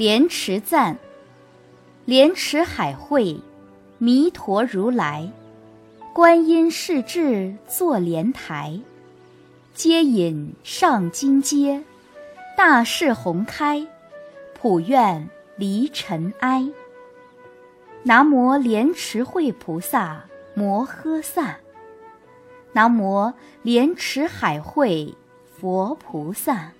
莲池赞，莲池海会，弥陀如来，观音世智坐莲台，接引上金阶，大势宏开，普愿离尘埃。南无莲池会菩萨摩诃萨，南无莲池海会佛菩萨，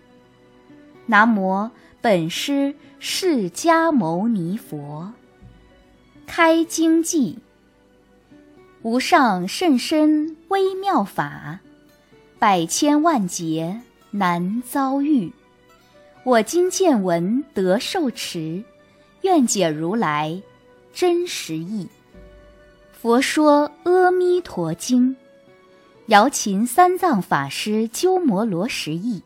南无本师释迦牟尼佛。开经偈：无上甚深微妙法，百千万劫难遭遇。我今见闻得受持，愿解如来真实义。佛说《阿弥陀经》，瑶琴三藏法师鸠摩罗什译。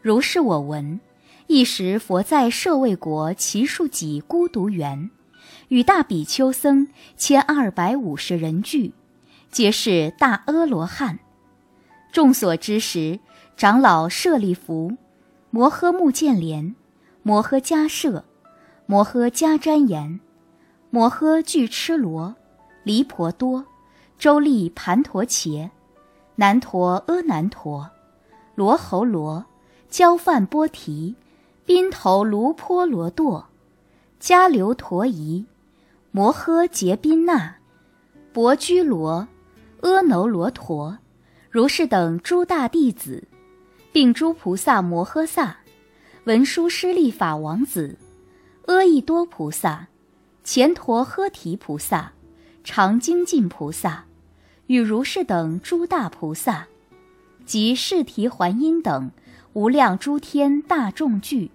如是我闻：一时佛在舍卫国祇树给孤独园，与大比丘僧千二百五十人聚，皆是大阿罗汉。众所知时，长老舍利弗、摩诃目犍连、摩诃迦摄、摩诃迦旃延、摩诃俱笞罗、离婆多、周利盘陀伽、难陀阿难陀、罗侯罗。焦梵波提、宾头卢波罗堕、迦留陀夷、摩诃结宾那、薄居罗、阿耨罗陀，如是等诸大弟子，并诸菩萨摩诃萨、文殊师利法王子、阿逸多菩萨、乾陀诃提菩萨、常精进菩萨，与如是等诸大菩萨，及释提桓因等。无量诸天大众聚。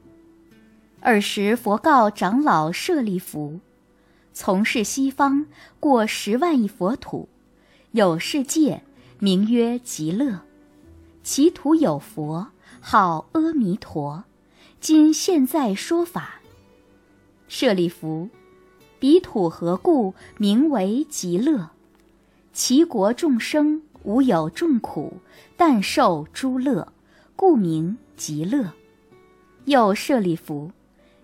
尔时佛告长老舍利弗：从事西方过十万亿佛土，有世界名曰极乐，其土有佛号阿弥陀。今现在说法。舍利弗，彼土何故名为极乐？其国众生无有众苦，但受诸乐。故名极乐。又舍利弗，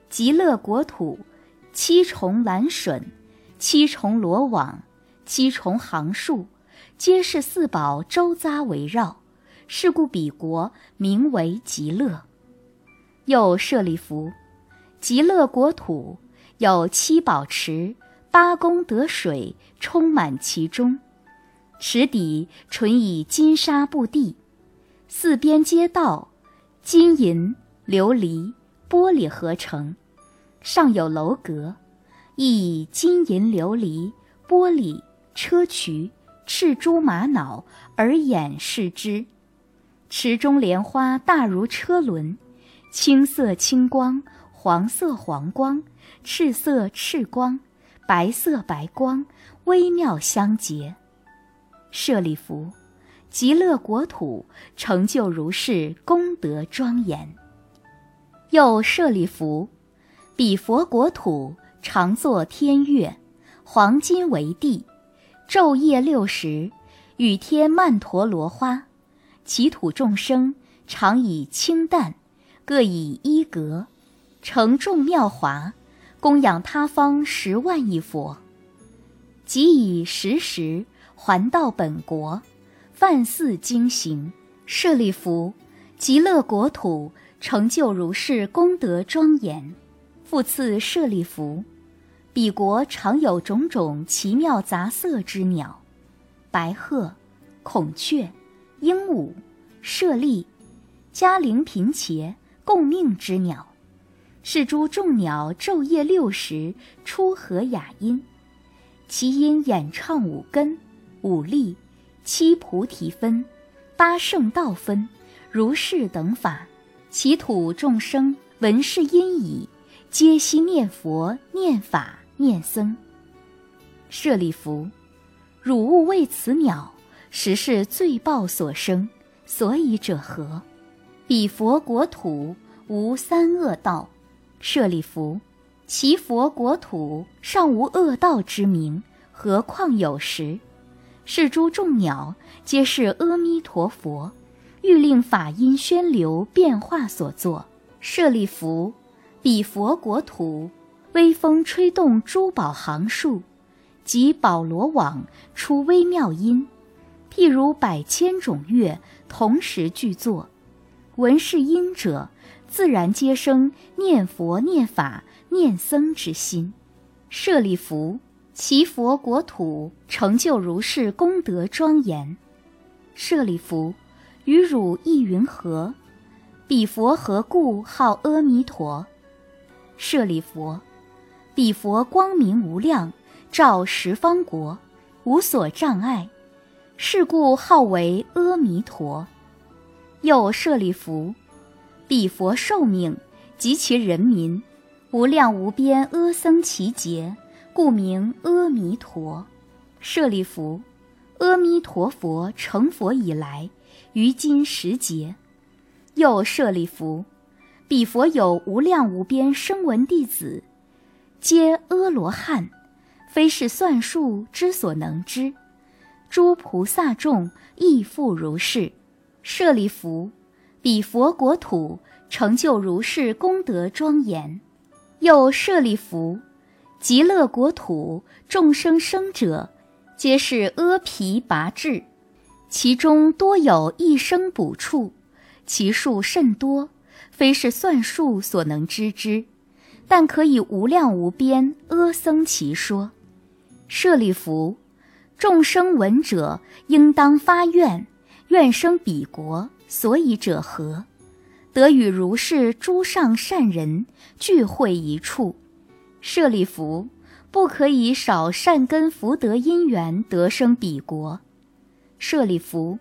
极乐国土，七重蓝笋，七重罗网，七重行树，皆是四宝周匝围绕。是故彼国名为极乐。又舍利弗，极乐国土有七宝池，八功德水充满其中，池底纯以金沙布地。四边街道，金银琉璃玻璃合成，上有楼阁，亦以金银琉璃玻璃砗磲赤珠玛瑙而掩饰之。池中莲花大如车轮，青色青光，黄色黄光，赤色赤光，白色白光，微妙相结。舍利弗。极乐国土成就如是功德庄严。又舍利弗，彼佛国土常作天乐，黄金为地，昼夜六时，雨天曼陀罗花。其土众生常以清淡，各以衣革，成众妙华，供养他方十万亿佛。即以时时还到本国。梵四经行，舍利弗，极乐国土成就如是功德庄严。复次舍利弗，彼国常有种种奇妙杂色之鸟，白鹤、孔雀、鹦鹉、舍利、迦陵频伽共命之鸟，是诸众鸟昼夜六时出和雅音，其音演唱五根、五力。七菩提分，八圣道分，如是等法，其土众生闻是因已，皆悉念佛、念法、念僧。舍利弗，汝勿为此鸟，实是罪报所生，所以者何？彼佛国土无三恶道。舍利弗，其佛国土尚无恶道之名，何况有时？是诸众鸟，皆是阿弥陀佛，欲令法音宣流变化所作。舍利弗，彼佛国土，微风吹动珠宝行树，及宝罗网出微妙音，譬如百千种乐同时具作，闻是音者，自然皆生念佛、念法、念僧之心。舍利弗，其佛国土成就如是功德庄严。舍利弗，与汝意云何？彼佛何故号阿弥陀？舍利弗，彼佛光明无量，照十方国，无所障碍，是故号为阿弥陀。又舍利弗，彼佛寿命及其人民。无量无边阿僧祇劫，故名阿弥陀。舍利弗，阿弥陀佛成佛以来，于今时节。又舍利弗，彼佛有无量无边声闻弟子，皆阿罗汉，非是算数之所能知。诸菩萨众亦复如是。舍利弗，彼佛国土成就如是功德庄严。又舍利弗，极乐国土众生生者，皆是阿毗跋致，其中多有一生补处，其数甚多，非是算数所能知之，但可以无量无边阿僧祇说。舍利弗，众生闻者，应当发愿，愿生彼国，所以者何？得与如是诸上善人聚会一处，舍利弗，不可以少善根福德因缘得生彼国。舍利弗，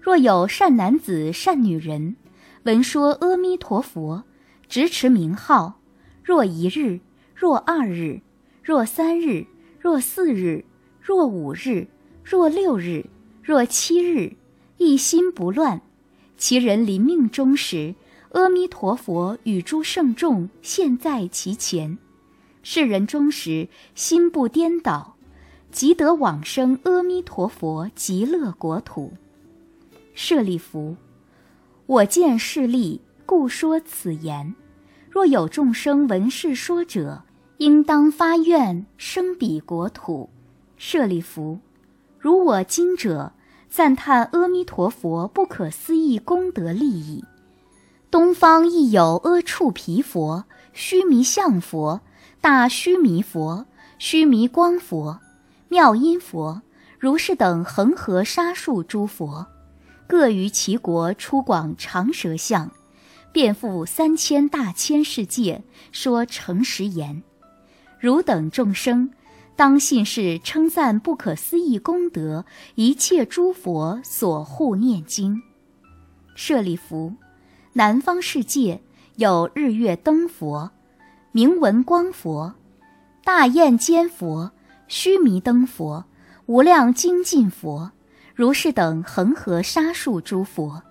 若有善男子善女人，闻说阿弥陀佛，执持名号，若一日，若二日，若三日，若四日，若五日，若六日，若七日，一心不乱，其人临命终时。阿弥陀佛与诸圣众现，在其前，世人终时心不颠倒，即得往生阿弥陀佛极乐国土。舍利弗，我见势利，故说此言。若有众生闻是说者，应当发愿生彼国土。舍利弗，如我今者赞叹阿弥陀佛不可思议功德利益。东方亦有阿处毗佛、须弥相佛、大须弥佛、须弥光佛、妙音佛、如是等恒河沙数诸佛，各于其国出广长舌相，遍覆三千大千世界，说诚实言。汝等众生，当信是称赞不可思议功德，一切诸佛所护念经。舍利弗。南方世界有日月灯佛、明文光佛、大焰尖佛、须弥灯佛、无量精进佛、如是等恒河沙数诸佛，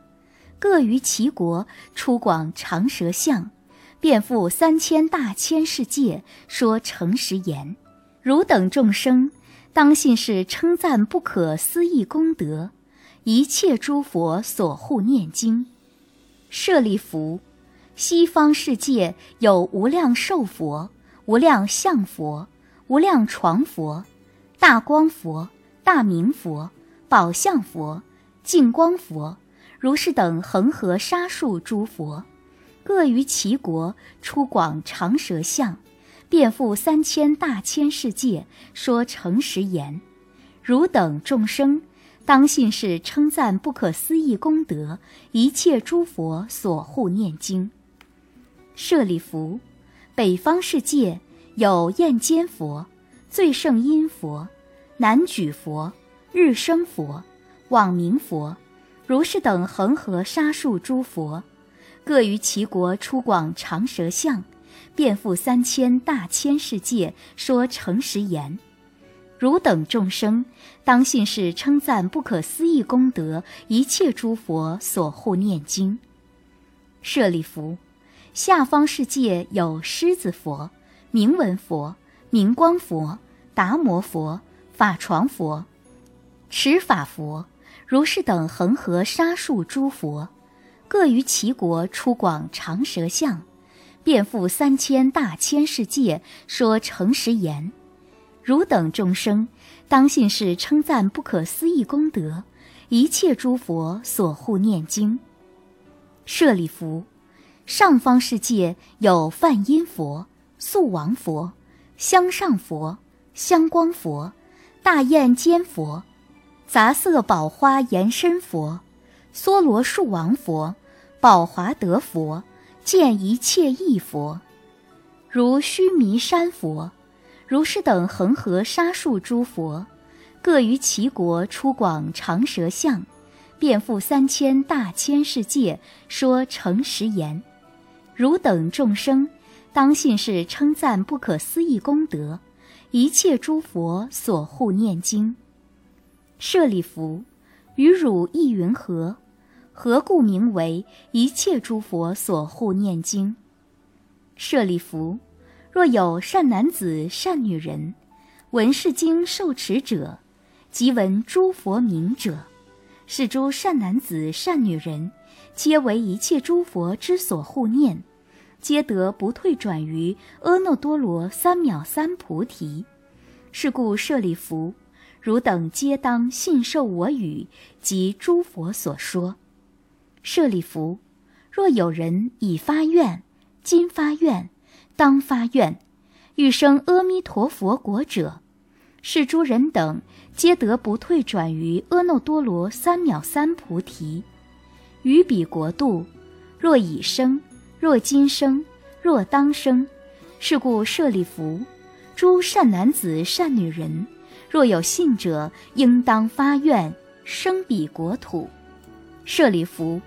各于其国出广长舌相，遍覆三千大千世界，说诚实言。汝等众生，当信是称赞不可思议功德，一切诸佛所护念经。舍利弗，西方世界有无量寿佛、无量相佛、无量床佛、大光佛、大明佛、宝相佛、净光佛，如是等恒河沙数诸佛，各于其国出广长舌相，遍覆三千大千世界，说诚实言：汝等众生。当信是称赞不可思议功德，一切诸佛所护念经。舍利弗，北方世界有焰尖佛、最胜音佛、南举佛、日生佛、网明佛，如是等恒河沙数诸佛，各于其国出广长舌相，遍覆三千大千世界，说诚实言。汝等众生，当信是称赞不可思议功德，一切诸佛所护念经。舍利弗，下方世界有狮子佛、明文佛、明光佛、达摩佛、法床佛、持法佛，如是等恒河沙数诸佛，各于其国出广长舌相，遍覆三千大千世界，说诚实言：汝等众生，当信是称赞不可思议功德，一切诸佛所护念经。舍利弗，上方世界有梵音佛、素王佛、香上佛、香光佛、大焰坚佛、杂色宝花延伸佛、梭罗树王佛、宝华德佛。见一切异佛，如须弥山佛、如是等恒河沙数诸佛，各于其国出广长舌相，遍覆三千大千世界，说诚实言：汝等众生，当信是称赞不可思议功德，一切诸佛所护念经。舍利弗，与汝意云何？何故名为一切诸佛所护念经？舍利弗，若有善男子、善女人，闻是经受持者，即闻诸佛名者，是诸善男子、善女人，皆为一切诸佛之所护念，皆得不退转于阿耨多罗三藐三菩提。是故舍利弗，汝等皆当信受我语及诸佛所说。舍利弗，若有人已发愿，今发愿，当发愿，欲生阿弥陀佛国者，是诸人等皆得不退转于阿耨多罗三藐三菩提。于彼国度，若已生，若今生，若当生。是故舍利弗，诸善男子、善女人，若有信者，应当发愿生彼国土。舍利弗。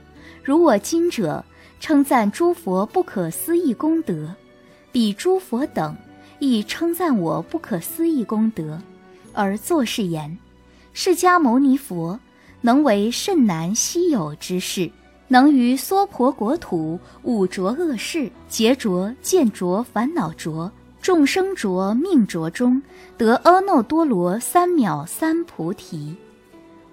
如我今者称赞诸佛不可思议功德，彼诸佛等亦称赞我不可思议功德，而作是言：释迦牟尼佛能为甚难稀有之事，能于娑婆国土五浊恶世、劫浊、见浊、烦恼浊、众生浊、命浊中得阿耨多罗三藐三菩提，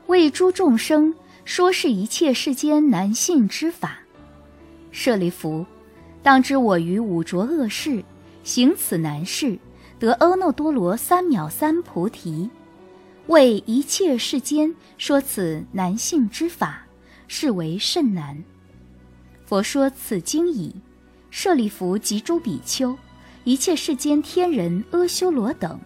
为诸众生。说是一切世间难信之法，舍利弗，当知我于五浊恶世行此难事，得阿耨多罗三藐三菩提，为一切世间说此难信之法，是为甚难。佛说此经已，舍利弗及诸比丘，一切世间天人阿修罗等，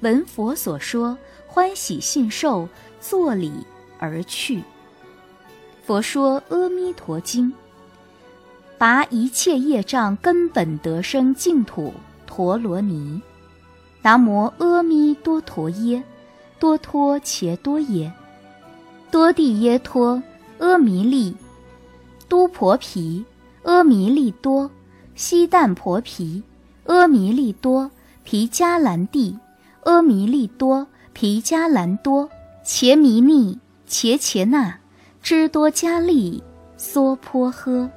闻佛所说，欢喜信受，作礼而去。佛说《阿弥陀经》，拔一切业障根本得生净土陀罗尼。南无阿弥多陀耶，多托且多耶，多地耶托阿弥利，都婆毗阿弥利多，悉旦婆毗阿弥利多，毗迦兰地阿弥利多，毗迦兰多，伽弥尼伽伽那。支多迦利娑婆诃。